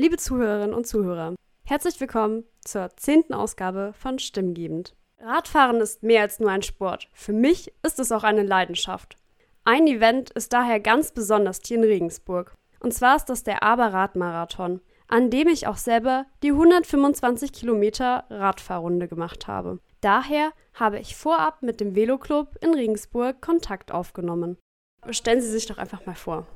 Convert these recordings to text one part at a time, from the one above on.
Liebe Zuhörerinnen und Zuhörer, herzlich willkommen zur zehnten Ausgabe von Stimmgebend. Radfahren ist mehr als nur ein Sport. Für mich ist es auch eine Leidenschaft. Ein Event ist daher ganz besonders hier in Regensburg. Und zwar ist das der Aber-Radmarathon, an dem ich auch selber die 125 Kilometer Radfahrrunde gemacht habe. Daher habe ich vorab mit dem Veloclub in Regensburg Kontakt aufgenommen. Stellen Sie sich doch einfach mal vor.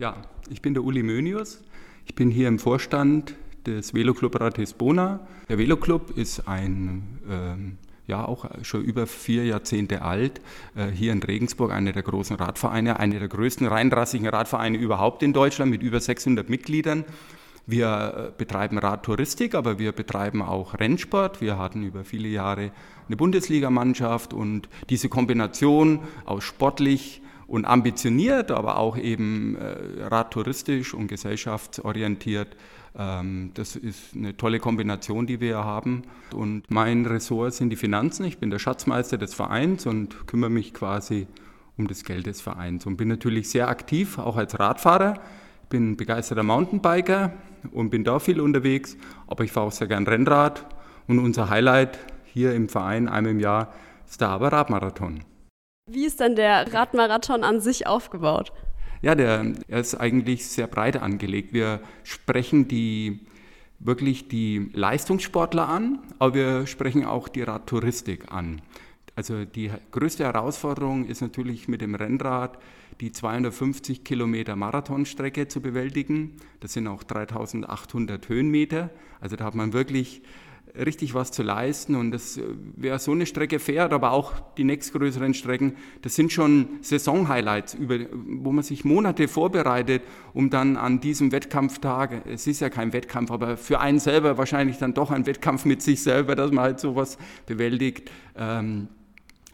Ja, ich bin der Uli Mönius. Ich bin hier im Vorstand des Veloclub Ratisbona. Der Veloclub ist ein ähm, ja auch schon über vier Jahrzehnte alt, äh, hier in Regensburg einer der großen Radvereine, einer der größten reinrassigen Radvereine überhaupt in Deutschland mit über 600 Mitgliedern. Wir äh, betreiben Radtouristik, aber wir betreiben auch Rennsport. Wir hatten über viele Jahre eine Bundesligamannschaft und diese Kombination aus sportlich und ambitioniert, aber auch eben äh, radtouristisch und gesellschaftsorientiert ähm, das ist eine tolle Kombination, die wir haben. Und mein Ressort sind die Finanzen. Ich bin der Schatzmeister des Vereins und kümmere mich quasi um das Geld des Vereins und bin natürlich sehr aktiv, auch als Radfahrer. Ich bin begeisterter Mountainbiker und bin da viel unterwegs, aber ich fahre auch sehr gern Rennrad. Und unser Highlight hier im Verein einmal im Jahr ist der Aber Radmarathon. Wie ist denn der Radmarathon an sich aufgebaut? Ja, der, er ist eigentlich sehr breit angelegt. Wir sprechen die wirklich die Leistungssportler an, aber wir sprechen auch die Radtouristik an. Also die größte Herausforderung ist natürlich mit dem Rennrad die 250 Kilometer Marathonstrecke zu bewältigen. Das sind auch 3800 Höhenmeter. Also da hat man wirklich richtig was zu leisten. Und das, äh, wer so eine Strecke fährt, aber auch die nächstgrößeren Strecken, das sind schon Saison-Highlights, wo man sich Monate vorbereitet, um dann an diesem Wettkampftag, es ist ja kein Wettkampf, aber für einen selber wahrscheinlich dann doch ein Wettkampf mit sich selber, dass man halt sowas bewältigt. Ähm,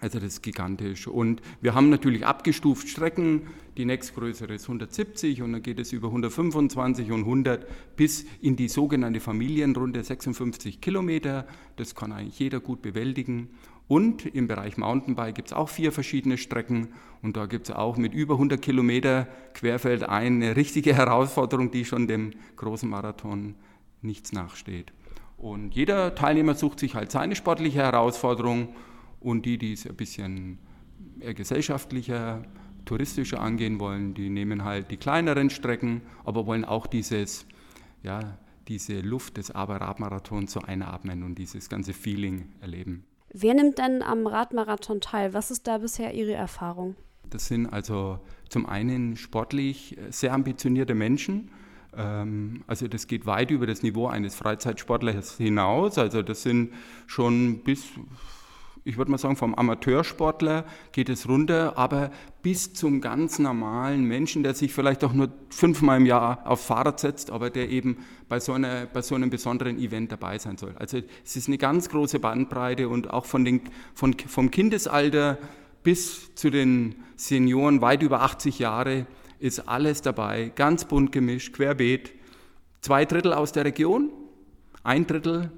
also das ist gigantisch. Und wir haben natürlich abgestuft Strecken. Die nächstgrößere ist 170 und dann geht es über 125 und 100 bis in die sogenannte Familienrunde 56 Kilometer. Das kann eigentlich jeder gut bewältigen. Und im Bereich Mountainbike gibt es auch vier verschiedene Strecken und da gibt es auch mit über 100 Kilometer querfeld eine richtige Herausforderung, die schon dem großen Marathon nichts nachsteht. Und jeder Teilnehmer sucht sich halt seine sportliche Herausforderung und die, die es ein bisschen eher gesellschaftlicher, touristischer angehen wollen, die nehmen halt die kleineren Strecken, aber wollen auch dieses, ja, diese Luft des Aber-Radmarathons so einatmen und dieses ganze Feeling erleben. Wer nimmt denn am Radmarathon teil? Was ist da bisher Ihre Erfahrung? Das sind also zum einen sportlich sehr ambitionierte Menschen. Ähm, also das geht weit über das Niveau eines Freizeitsportlers hinaus. Also das sind schon bis ich würde mal sagen, vom Amateursportler geht es runter, aber bis zum ganz normalen Menschen, der sich vielleicht auch nur fünfmal im Jahr aufs Fahrrad setzt, aber der eben bei so, einer, bei so einem besonderen Event dabei sein soll. Also es ist eine ganz große Bandbreite und auch von den, von, vom Kindesalter bis zu den Senioren weit über 80 Jahre ist alles dabei, ganz bunt gemischt, querbeet. Zwei Drittel aus der Region, ein Drittel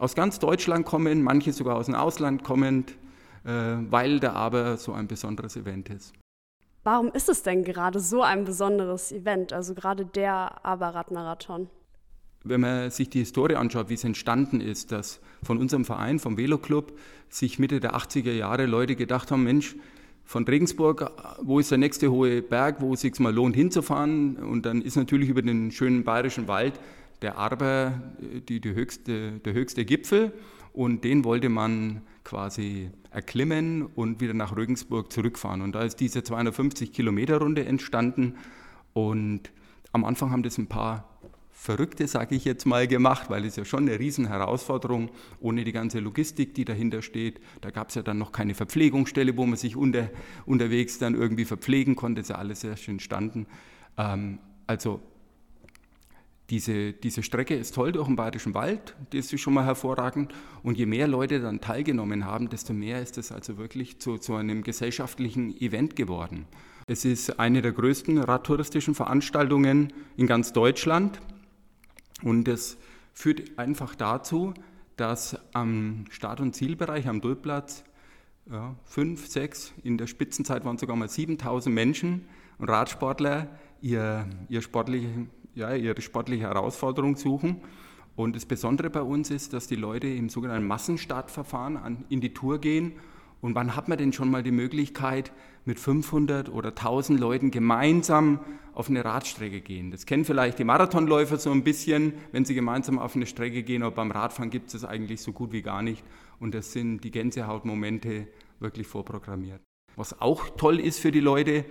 aus ganz Deutschland kommen, manche sogar aus dem Ausland kommend, äh, weil der Aber so ein besonderes Event ist. Warum ist es denn gerade so ein besonderes Event, also gerade der Aber-Radmarathon? Wenn man sich die Historie anschaut, wie es entstanden ist, dass von unserem Verein, vom Veloclub, sich Mitte der 80er Jahre Leute gedacht haben, Mensch, von Regensburg, wo ist der nächste hohe Berg, wo es sich mal lohnt hinzufahren? Und dann ist natürlich über den schönen bayerischen Wald der Arber die, die höchste, der höchste Gipfel und den wollte man quasi erklimmen und wieder nach Regensburg zurückfahren. Und da ist diese 250 Kilometer Runde entstanden und am Anfang haben das ein paar Verrückte, sage ich jetzt mal, gemacht, weil es ja schon eine Riesenherausforderung ohne die ganze Logistik, die dahinter steht. Da gab es ja dann noch keine Verpflegungsstelle, wo man sich unter, unterwegs dann irgendwie verpflegen konnte. Das ist ja alles erst entstanden. Ähm, also diese, diese Strecke ist toll durch den Bayerischen Wald, das ist schon mal hervorragend. Und je mehr Leute dann teilgenommen haben, desto mehr ist es also wirklich zu, zu einem gesellschaftlichen Event geworden. Es ist eine der größten radtouristischen Veranstaltungen in ganz Deutschland. Und es führt einfach dazu, dass am Start- und Zielbereich am Dulplatz ja, fünf, sechs, in der Spitzenzeit waren sogar mal 7000 Menschen und Radsportler ihr, ihr sportliche, ja, ihre sportliche Herausforderung suchen. Und das Besondere bei uns ist, dass die Leute im sogenannten Massenstartverfahren an, in die Tour gehen. Und wann hat man denn schon mal die Möglichkeit, mit 500 oder 1000 Leuten gemeinsam auf eine Radstrecke gehen? Das kennen vielleicht die Marathonläufer so ein bisschen, wenn sie gemeinsam auf eine Strecke gehen, aber beim Radfahren gibt es das eigentlich so gut wie gar nicht. Und das sind die Gänsehautmomente wirklich vorprogrammiert. Was auch toll ist für die Leute,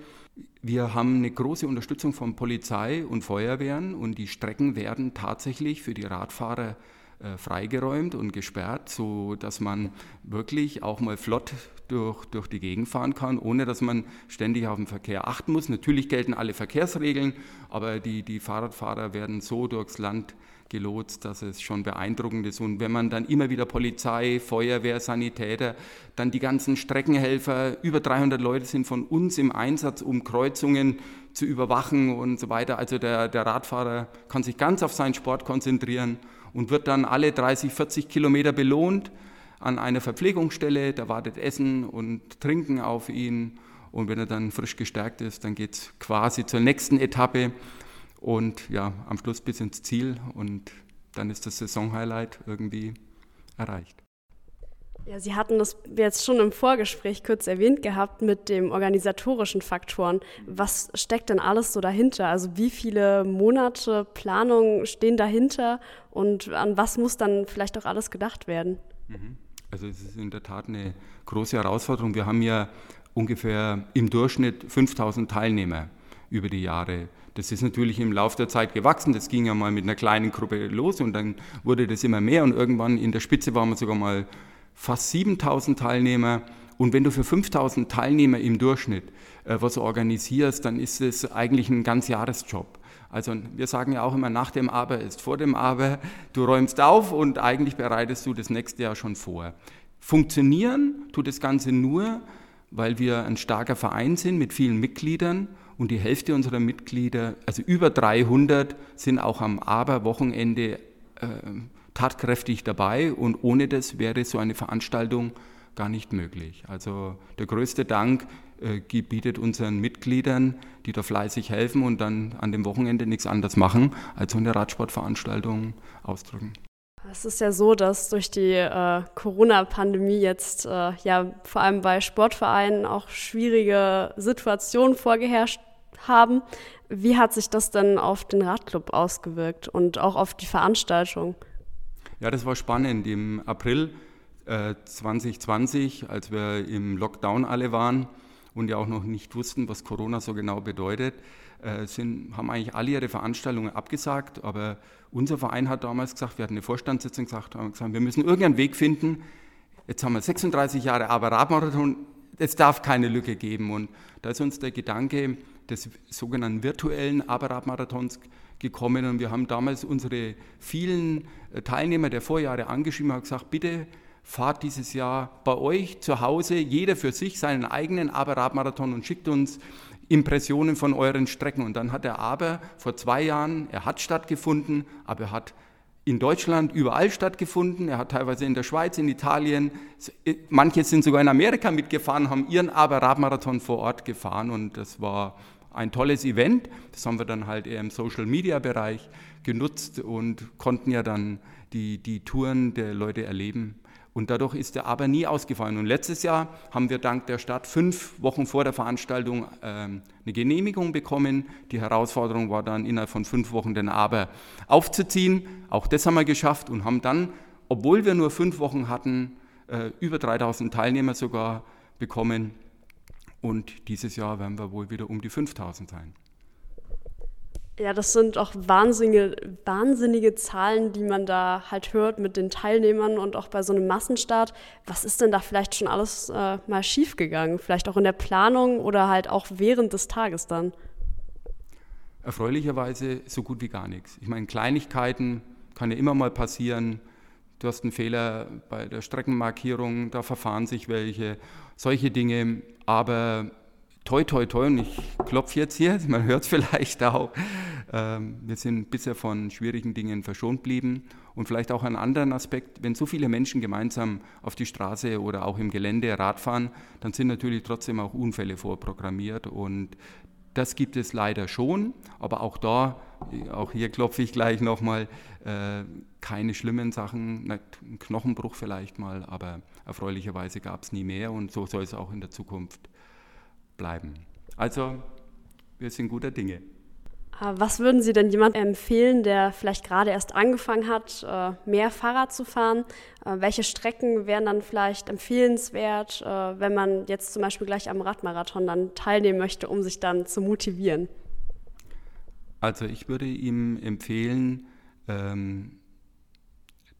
wir haben eine große Unterstützung von Polizei und Feuerwehren und die Strecken werden tatsächlich für die Radfahrer äh, freigeräumt und gesperrt, so dass man wirklich auch mal flott durch, durch die Gegend fahren kann, ohne dass man ständig auf den Verkehr achten muss. Natürlich gelten alle Verkehrsregeln, aber die, die Fahrradfahrer werden so durchs Land gelotst, dass es schon beeindruckend ist. Und wenn man dann immer wieder Polizei, Feuerwehr, Sanitäter, dann die ganzen Streckenhelfer, über 300 Leute sind von uns im Einsatz, um Kreuzungen zu überwachen und so weiter. Also der, der Radfahrer kann sich ganz auf seinen Sport konzentrieren und wird dann alle 30, 40 Kilometer belohnt an einer Verpflegungsstelle. Da wartet Essen und Trinken auf ihn. Und wenn er dann frisch gestärkt ist, dann geht es quasi zur nächsten Etappe und ja, am Schluss bis ins Ziel und dann ist das Saisonhighlight irgendwie erreicht. Ja, Sie hatten das jetzt schon im Vorgespräch kurz erwähnt gehabt mit den organisatorischen Faktoren. Was steckt denn alles so dahinter? Also wie viele Monate Planung stehen dahinter und an was muss dann vielleicht auch alles gedacht werden? Mhm. Also es ist in der Tat eine große Herausforderung. Wir haben ja ungefähr im Durchschnitt 5000 Teilnehmer über die Jahre. Das ist natürlich im Laufe der Zeit gewachsen. Das ging ja mal mit einer kleinen Gruppe los und dann wurde das immer mehr und irgendwann in der Spitze waren wir sogar mal fast 7000 Teilnehmer. Und wenn du für 5000 Teilnehmer im Durchschnitt äh, was organisierst, dann ist es eigentlich ein ganz Jahresjob. Also wir sagen ja auch immer, nach dem Aber ist vor dem Aber. Du räumst auf und eigentlich bereitest du das nächste Jahr schon vor. Funktionieren tut das Ganze nur, weil wir ein starker Verein sind mit vielen Mitgliedern und die Hälfte unserer Mitglieder, also über 300, sind auch am Aber-Wochenende äh, tatkräftig dabei und ohne das wäre so eine Veranstaltung gar nicht möglich. Also der größte Dank äh, bietet unseren Mitgliedern, die da fleißig helfen und dann an dem Wochenende nichts anderes machen, als so eine Radsportveranstaltung ausdrücken. Es ist ja so, dass durch die äh, Corona-Pandemie jetzt äh, ja vor allem bei Sportvereinen auch schwierige Situationen vorgeherrscht haben. Wie hat sich das denn auf den Radclub ausgewirkt und auch auf die Veranstaltung? Ja, das war spannend. Im April äh, 2020, als wir im Lockdown alle waren und ja auch noch nicht wussten, was Corona so genau bedeutet, äh, sind, haben eigentlich alle ihre Veranstaltungen abgesagt. Aber unser Verein hat damals gesagt, wir hatten eine Vorstandssitzung gesagt, haben gesagt wir müssen irgendeinen Weg finden. Jetzt haben wir 36 Jahre aber Radmarathon, es darf keine Lücke geben. Und da ist uns der Gedanke des sogenannten virtuellen Aberrad-Marathons gekommen und wir haben damals unsere vielen äh, Teilnehmer der Vorjahre angeschrieben und gesagt, bitte fahrt dieses Jahr bei euch zu Hause, jeder für sich seinen eigenen Aberrad-Marathon und schickt uns Impressionen von euren Strecken. Und dann hat der Aber vor zwei Jahren, er hat stattgefunden, aber er hat in Deutschland überall stattgefunden. Er hat teilweise in der Schweiz, in Italien, äh, manche sind sogar in Amerika mitgefahren, haben ihren Aber-Radmarathon vor Ort gefahren und das war ein tolles Event. Das haben wir dann halt eher im Social-Media-Bereich genutzt und konnten ja dann die, die Touren der Leute erleben. Und dadurch ist der Aber nie ausgefallen. Und letztes Jahr haben wir dank der Stadt fünf Wochen vor der Veranstaltung ähm, eine Genehmigung bekommen. Die Herausforderung war dann innerhalb von fünf Wochen den Aber aufzuziehen. Auch das haben wir geschafft und haben dann, obwohl wir nur fünf Wochen hatten, äh, über 3000 Teilnehmer sogar bekommen. Und dieses Jahr werden wir wohl wieder um die 5000 sein. Ja, das sind auch wahnsinnige, wahnsinnige Zahlen, die man da halt hört mit den Teilnehmern und auch bei so einem Massenstart. Was ist denn da vielleicht schon alles äh, mal schiefgegangen? Vielleicht auch in der Planung oder halt auch während des Tages dann? Erfreulicherweise so gut wie gar nichts. Ich meine, Kleinigkeiten kann ja immer mal passieren. Du hast einen Fehler bei der Streckenmarkierung, da verfahren sich welche, solche Dinge. Aber toi, toi, toi, und ich klopfe jetzt hier, man hört es vielleicht auch, ähm, wir sind bisher von schwierigen Dingen verschont blieben. Und vielleicht auch einen anderen Aspekt, wenn so viele Menschen gemeinsam auf die Straße oder auch im Gelände Rad fahren, dann sind natürlich trotzdem auch Unfälle vorprogrammiert und Das gibt es leider schon, aber auch da, auch hier klopfe ich gleich nochmal, äh, keine schlimmen Sachen, ein Knochenbruch vielleicht mal, aber erfreulicherweise gab es nie mehr und so soll es auch in der Zukunft bleiben. Also, wir sind guter Dinge. Äh, was würden Sie denn jemandem empfehlen, der vielleicht gerade erst angefangen hat, äh, mehr Fahrrad zu fahren? Äh, welche Strecken wären dann vielleicht empfehlenswert, wenn man jetzt zum Beispiel gleich am Radmarathon dann teilnehmen möchte, um sich dann zu motivieren? Also ich würde ihm empfehlen, ähm,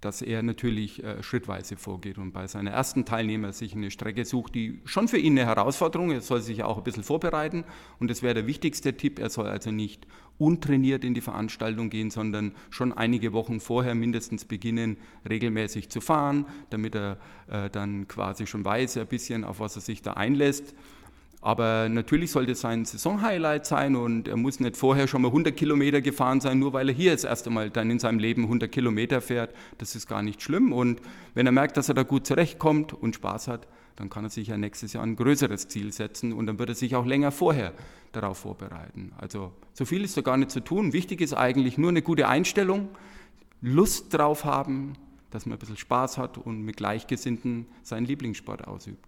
dass er natürlich äh, schrittweise vorgeht und bei seiner ersten Teilnehmer sich eine Strecke sucht, die schon für ihn eine Herausforderung ist. Er soll sich auch ein bisschen vorbereiten und das wäre der wichtigste Tipp. Er soll also nicht untrainiert in die Veranstaltung gehen, sondern schon einige Wochen vorher mindestens beginnen, regelmäßig zu fahren, damit er äh, dann quasi schon weiß, ein bisschen, auf was er sich da einlässt. Aber natürlich sollte es sein Saisonhighlight sein und er muss nicht vorher schon mal 100 Kilometer gefahren sein, nur weil er hier jetzt erst einmal dann in seinem Leben 100 Kilometer fährt. Das ist gar nicht schlimm. Und wenn er merkt, dass er da gut zurechtkommt und Spaß hat, dann kann er sich ja nächstes Jahr ein größeres Ziel setzen und dann wird er sich auch länger vorher darauf vorbereiten. Also so viel ist da gar nicht zu tun. Wichtig ist eigentlich nur eine gute Einstellung, Lust drauf haben, dass man ein bisschen Spaß hat und mit Gleichgesinnten seinen Lieblingssport ausübt.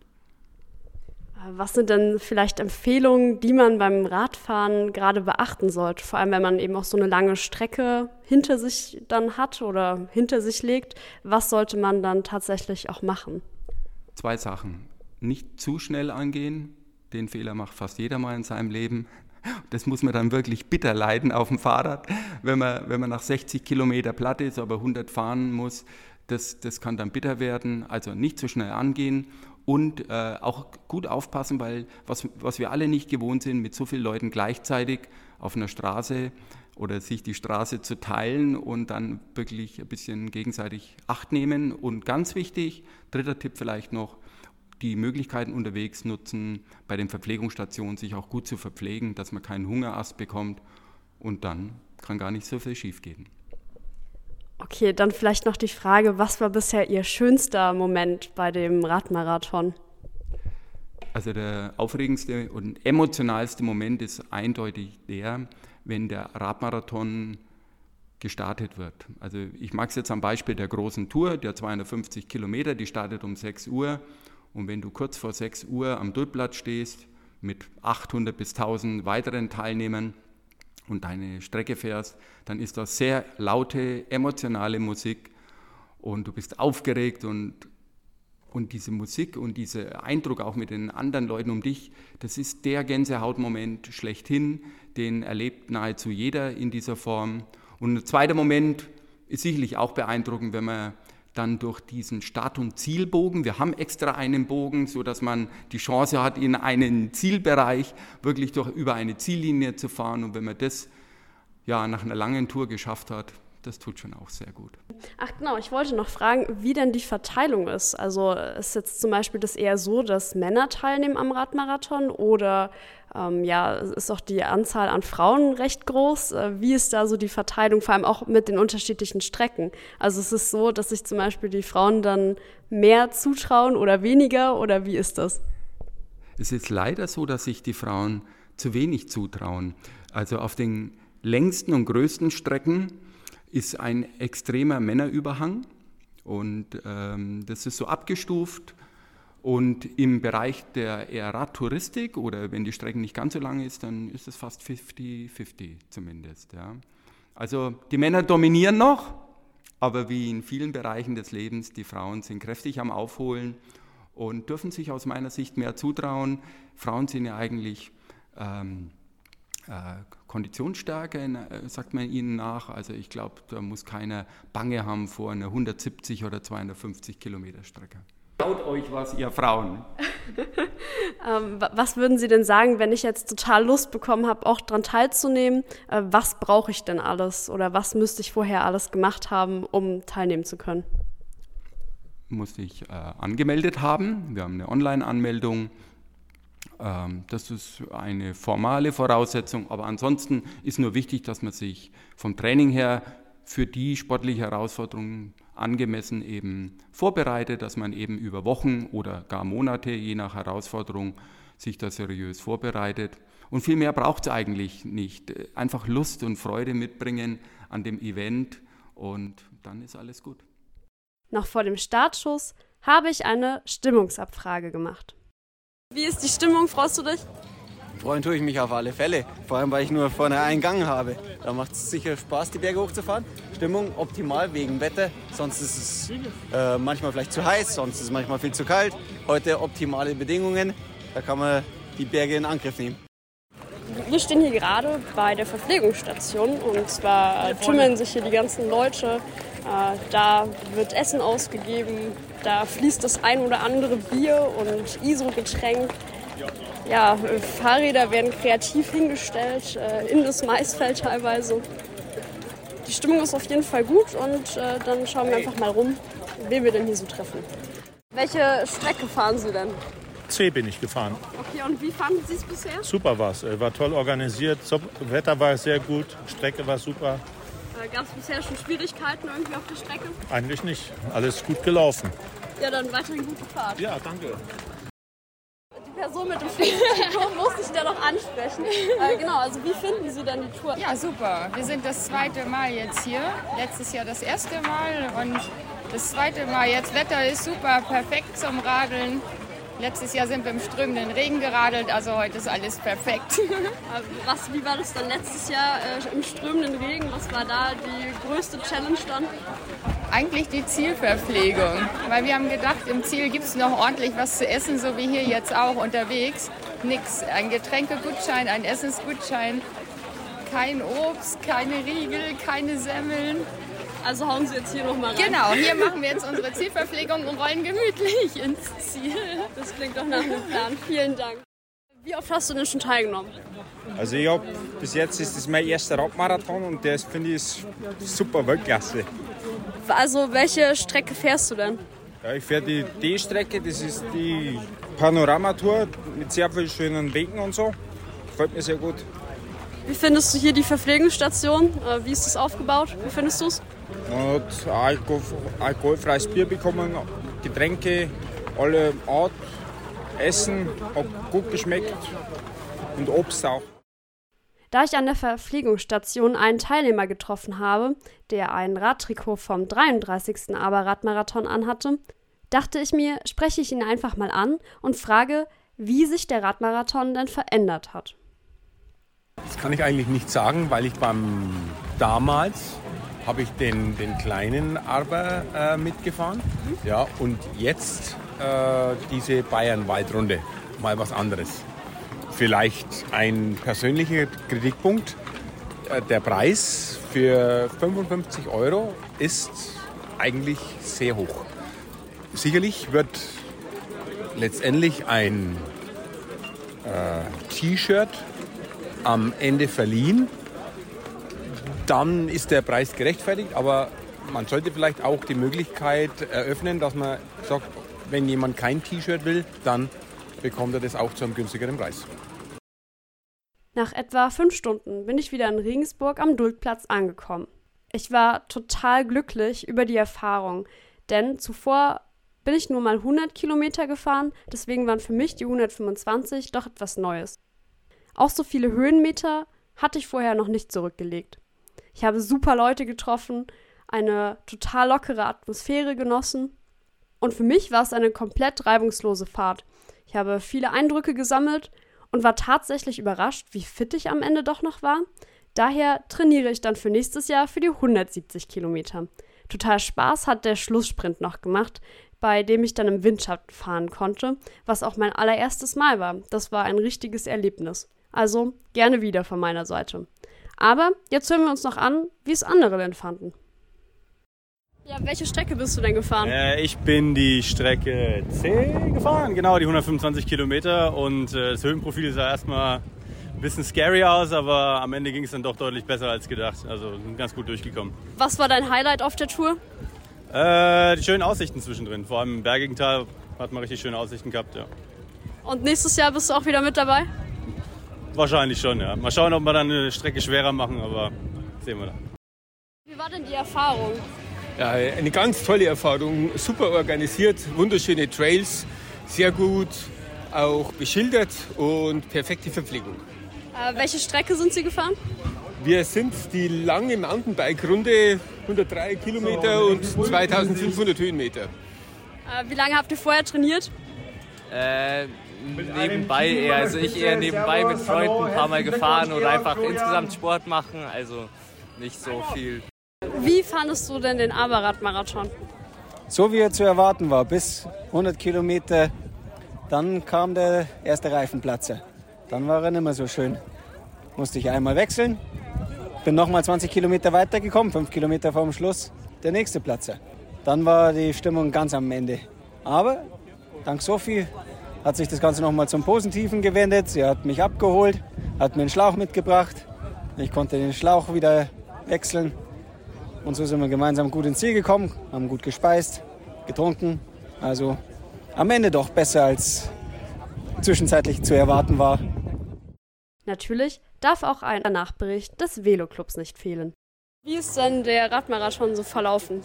Was sind denn vielleicht Empfehlungen, die man beim Radfahren gerade beachten sollte? Vor allem, wenn man eben auch so eine lange Strecke hinter sich dann hat oder hinter sich legt. Was sollte man dann tatsächlich auch machen? Zwei Sachen. Nicht zu schnell angehen. Den Fehler macht fast jeder mal in seinem Leben. Das muss man dann wirklich bitter leiden auf dem Fahrrad, wenn man, wenn man nach 60 Kilometer platt ist, aber 100 fahren muss. Das, das kann dann bitter werden. Also nicht zu schnell angehen und äh, auch gut aufpassen, weil was, was wir alle nicht gewohnt sind, mit so vielen Leuten gleichzeitig auf einer Straße oder sich die Straße zu teilen und dann wirklich ein bisschen gegenseitig Acht nehmen. Und ganz wichtig, dritter Tipp vielleicht noch, die Möglichkeiten unterwegs nutzen, bei den Verpflegungsstationen sich auch gut zu verpflegen, dass man keinen Hungerast bekommt und dann kann gar nicht so viel schiefgehen. Okay, dann vielleicht noch die Frage, was war bisher Ihr schönster Moment bei dem Radmarathon? Also der aufregendste und emotionalste Moment ist eindeutig der, wenn der Radmarathon gestartet wird. Also ich mag es jetzt am Beispiel der großen Tour, der 250 Kilometer, die startet um 6 Uhr. Und wenn du kurz vor 6 Uhr am Duldblatt stehst mit 800 bis 1000 weiteren Teilnehmern, und deine Strecke fährst, dann ist das sehr laute, emotionale Musik und du bist aufgeregt und, und diese Musik und dieser Eindruck auch mit den anderen Leuten um dich, das ist der Gänsehautmoment schlechthin, den erlebt nahezu jeder in dieser Form. Und ein zweiter Moment ist sicherlich auch beeindruckend, wenn man dann durch diesen Start- und Zielbogen. Wir haben extra einen Bogen, so dass man die Chance hat, in einen Zielbereich wirklich durch, über eine Ziellinie zu fahren. Und wenn man das ja nach einer langen Tour geschafft hat, das tut schon auch sehr gut. Ach genau, ich wollte noch fragen, wie denn die Verteilung ist. Also ist jetzt zum Beispiel das eher so, dass Männer teilnehmen am Radmarathon oder ähm, ja, ist auch die Anzahl an Frauen recht groß? Äh, wie ist da so die Verteilung, vor allem auch mit den unterschiedlichen Strecken? Also ist es so, dass sich zum Beispiel die Frauen dann mehr zutrauen oder weniger oder wie ist das? Es ist leider so, dass sich die Frauen zu wenig zutrauen. Also auf den längsten und größten Strecken ist ein extremer Männerüberhang und ähm, das ist so abgestuft. Und im Bereich der eher Radtouristik oder wenn die Strecke nicht ganz so lang ist, dann ist es fast 50-50 zumindest. Ja. Also die Männer dominieren noch, aber wie in vielen Bereichen des Lebens, die Frauen sind kräftig am Aufholen und dürfen sich aus meiner Sicht mehr zutrauen. Frauen sind ja eigentlich ähm, äh, Konditionsstärke, äh, sagt man ihnen nach. Also ich glaube, da muss keiner Bange haben vor einer 170 oder 250 Kilometer Strecke. Schaut euch was, ihr Frauen. ähm, was würden Sie denn sagen, wenn ich jetzt total Lust bekommen habe, auch daran teilzunehmen? Äh, was brauche ich denn alles oder was müsste ich vorher alles gemacht haben, um teilnehmen zu können? Musste ich äh, angemeldet haben. Wir haben eine Online-Anmeldung das ist eine formale Voraussetzung, aber ansonsten ist nur wichtig, dass man sich vom Training her für die sportliche Herausforderung angemessen eben vorbereitet, dass man eben über Wochen oder gar Monate, je nach Herausforderung, sich da seriös vorbereitet. Und viel mehr braucht es eigentlich nicht. Einfach Lust und Freude mitbringen an dem Event und dann ist alles gut. Noch vor dem Startschuss habe ich eine Stimmungsabfrage gemacht. Wie ist die Stimmung? Freust du dich? Freuen tue ich mich auf alle Fälle. Vor allem, weil ich nur vorne einen Gang habe. Da macht es sicher Spaß, die Berge hochzufahren. Stimmung optimal wegen Wetter. Sonst ist es äh, manchmal vielleicht zu heiß, sonst ist es manchmal viel zu kalt. Heute optimale Bedingungen. Da kann man die Berge in Angriff nehmen. Wir stehen hier gerade bei der Verpflegungsstation und zwar tümmeln sich hier die ganzen Leute. Äh, da wird Essen ausgegeben, da fließt das ein oder andere Bier und ISO-Getränk. Ja, Fahrräder werden kreativ hingestellt, äh, in das Maisfeld teilweise. Die Stimmung ist auf jeden Fall gut und äh, dann schauen wir einfach mal rum, wen wir denn hier so treffen. Welche Strecke fahren Sie denn? C bin ich gefahren. Okay, und wie fanden Sie es bisher? Super war es. War toll organisiert. Wetter war sehr gut. Strecke war super. Gab es bisher schon Schwierigkeiten irgendwie auf der Strecke? Eigentlich nicht. Alles gut gelaufen. Ja, dann weiterhin gute Fahrt. Ja, danke. Die Person mit dem Trikot musste ich da noch ansprechen. Äh, genau, also wie finden Sie denn die Tour? Ja, super. Wir sind das zweite Mal jetzt hier. Letztes Jahr das erste Mal und das zweite Mal jetzt. Wetter ist super, perfekt zum Radeln. Letztes Jahr sind wir im strömenden Regen geradelt, also heute ist alles perfekt. Was, wie war das dann letztes Jahr äh, im strömenden Regen? Was war da die größte Challenge dann? Eigentlich die Zielverpflegung, weil wir haben gedacht, im Ziel gibt es noch ordentlich was zu essen, so wie hier jetzt auch unterwegs. Nix, ein Getränkegutschein, ein Essensgutschein, kein Obst, keine Riegel, keine Semmeln. Also hauen Sie jetzt hier nochmal rein. Genau, hier machen wir jetzt unsere Zielverpflegung und rollen gemütlich ins Ziel. Das klingt doch nach einem Plan. Vielen Dank. Wie oft hast du denn schon teilgenommen? Also ich habe bis jetzt ist das mein erster Radmarathon und das finde ich super Weltklasse. Also welche Strecke fährst du denn? Ja, ich fahre die D-Strecke, das ist die Panoramatour mit sehr vielen schönen Wegen und so. Gefällt mir sehr gut. Wie findest du hier die Verpflegungsstation? Äh, wie ist das aufgebaut? Wie findest du es? Man hat Alkohol, alkoholfreies Bier bekommen, Getränke, alle Art, Essen, hat gut geschmeckt und Obst auch. Da ich an der Verpflegungsstation einen Teilnehmer getroffen habe, der ein Radtrikot vom 33. Aber-Radmarathon anhatte, dachte ich mir, spreche ich ihn einfach mal an und frage, wie sich der Radmarathon denn verändert hat. Das kann ich eigentlich nicht sagen, weil ich beim damals habe ich den, den kleinen Arber äh, mitgefahren. Mhm. Ja, und jetzt äh, diese Bayern-Waldrunde. Mal was anderes. Vielleicht ein persönlicher Kritikpunkt. Äh, der Preis für 55 Euro ist eigentlich sehr hoch. Sicherlich wird letztendlich ein äh, T-Shirt am Ende verliehen dann ist der Preis gerechtfertigt, aber man sollte vielleicht auch die Möglichkeit eröffnen, dass man sagt, wenn jemand kein T-Shirt will, dann bekommt er das auch zu einem günstigeren Preis. Nach etwa fünf Stunden bin ich wieder in Regensburg am Duldplatz angekommen. Ich war total glücklich über die Erfahrung, denn zuvor bin ich nur mal 100 Kilometer gefahren, deswegen waren für mich die 125 doch etwas Neues. Auch so viele Höhenmeter hatte ich vorher noch nicht zurückgelegt. Ich habe super Leute getroffen, eine total lockere Atmosphäre genossen. Und für mich war es eine komplett reibungslose Fahrt. Ich habe viele Eindrücke gesammelt und war tatsächlich überrascht, wie fit ich am Ende doch noch war. Daher trainiere ich dann für nächstes Jahr für die 170 Kilometer. Total Spaß hat der Schlusssprint noch gemacht, bei dem ich dann im Windschatten fahren konnte, was auch mein allererstes Mal war. Das war ein richtiges Erlebnis. Also gerne wieder von meiner Seite. Aber jetzt hören wir uns noch an, wie es andere denn fanden. Ja, welche Strecke bist du denn gefahren? Äh, ich bin die Strecke C gefahren, genau, die 125 Kilometer. Und äh, das Höhenprofil sah erstmal ein bisschen scary aus, aber am Ende ging es dann doch deutlich besser als gedacht. Also ganz gut durchgekommen. Was war dein Highlight auf der Tour? Äh, die schönen Aussichten zwischendrin. Vor allem im bergigen Tal hat man richtig schöne Aussichten gehabt, ja. Und nächstes Jahr bist du auch wieder mit dabei? Wahrscheinlich schon, ja. Mal schauen, ob wir dann eine Strecke schwerer machen, aber sehen wir dann. Wie war denn die Erfahrung? Ja, eine ganz tolle Erfahrung. Super organisiert, wunderschöne Trails, sehr gut auch beschildert und perfekte Verpflegung. Äh, welche Strecke sind Sie gefahren? Wir sind die lange Mountainbike-Runde, 103 Kilometer und 2500 Höhenmeter. Äh, wie lange habt ihr vorher trainiert? Äh, nebenbei eher. Also ich eher nebenbei mit Freunden ein paar Mal gefahren oder einfach insgesamt Sport machen. Also nicht so viel. Wie fandest du denn den Aberrad-Marathon? So wie er zu erwarten war, bis 100 Kilometer, dann kam der erste Reifenplatzer. Dann war er nicht mehr so schön. Musste ich einmal wechseln, bin nochmal 20 Kilometer weitergekommen, 5 Kilometer vorm Schluss, der nächste Platzer. Dann war die Stimmung ganz am Ende. Aber dank Sophie hat sich das Ganze nochmal zum Positiven gewendet. Sie hat mich abgeholt, hat mir einen Schlauch mitgebracht. Ich konnte den Schlauch wieder wechseln. Und so sind wir gemeinsam gut ins Ziel gekommen, haben gut gespeist, getrunken. Also am Ende doch besser als zwischenzeitlich zu erwarten war. Natürlich darf auch ein Nachbericht des Veloclubs nicht fehlen. Wie ist denn der Radmarathon so verlaufen?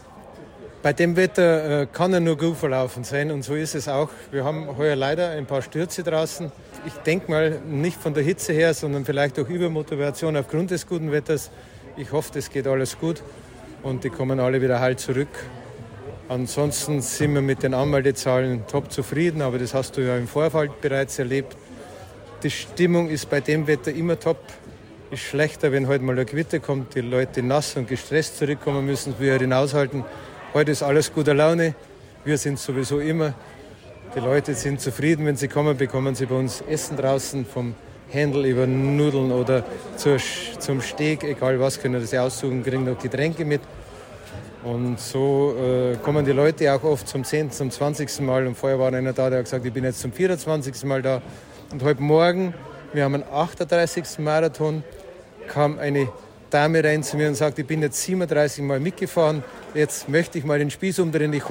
Bei dem Wetter äh, kann er nur gut verlaufen sein und so ist es auch. Wir haben heuer leider ein paar Stürze draußen. Ich denke mal nicht von der Hitze her, sondern vielleicht auch Übermotivation aufgrund des guten Wetters. Ich hoffe, das geht alles gut und die kommen alle wieder heil zurück. Ansonsten sind wir mit den Anmeldezahlen top zufrieden, aber das hast du ja im Vorfeld bereits erlebt. Die Stimmung ist bei dem Wetter immer top. Ist schlechter, wenn heute mal ein Gewitter kommt, die Leute nass und gestresst zurückkommen müssen, wir hinaushalten. Heute ist alles guter Laune. Wir sind sowieso immer. Die Leute sind zufrieden, wenn sie kommen, bekommen sie bei uns Essen draußen, vom Händel über Nudeln oder zur, zum Steg, egal was, können sie aussuchen, kriegen noch Getränke mit. Und so äh, kommen die Leute auch oft zum 10., zum 20. Mal. Und vorher war einer da, der hat gesagt, ich bin jetzt zum 24. Mal da. Und heute Morgen, wir haben einen 38. Marathon, kam eine Dame rein zu mir und sagt, ich bin jetzt 37 Mal mitgefahren, jetzt möchte ich mal den Spieß umdrehen. Ich,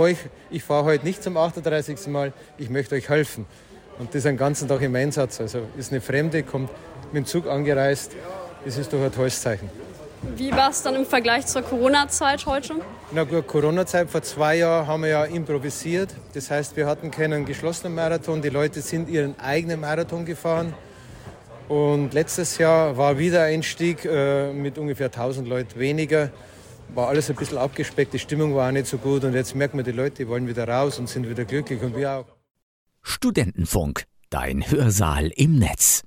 ich fahre heute nicht zum 38. Mal, ich möchte euch helfen. Und das einen ganzen Tag im Einsatz. Also ist eine Fremde, kommt mit dem Zug angereist. Das ist doch ein tolles Zeichen. Wie war es dann im Vergleich zur Corona-Zeit heute? Na gut, Corona-Zeit vor zwei Jahren haben wir ja improvisiert. Das heißt, wir hatten keinen geschlossenen Marathon. Die Leute sind ihren eigenen Marathon gefahren. Und letztes Jahr war wieder Einstieg äh, mit ungefähr 1000 Leuten weniger. War alles ein bisschen abgespeckt, die Stimmung war auch nicht so gut. Und jetzt merken wir, die Leute wollen wieder raus und sind wieder glücklich und wir auch. Studentenfunk, dein Hörsaal im Netz.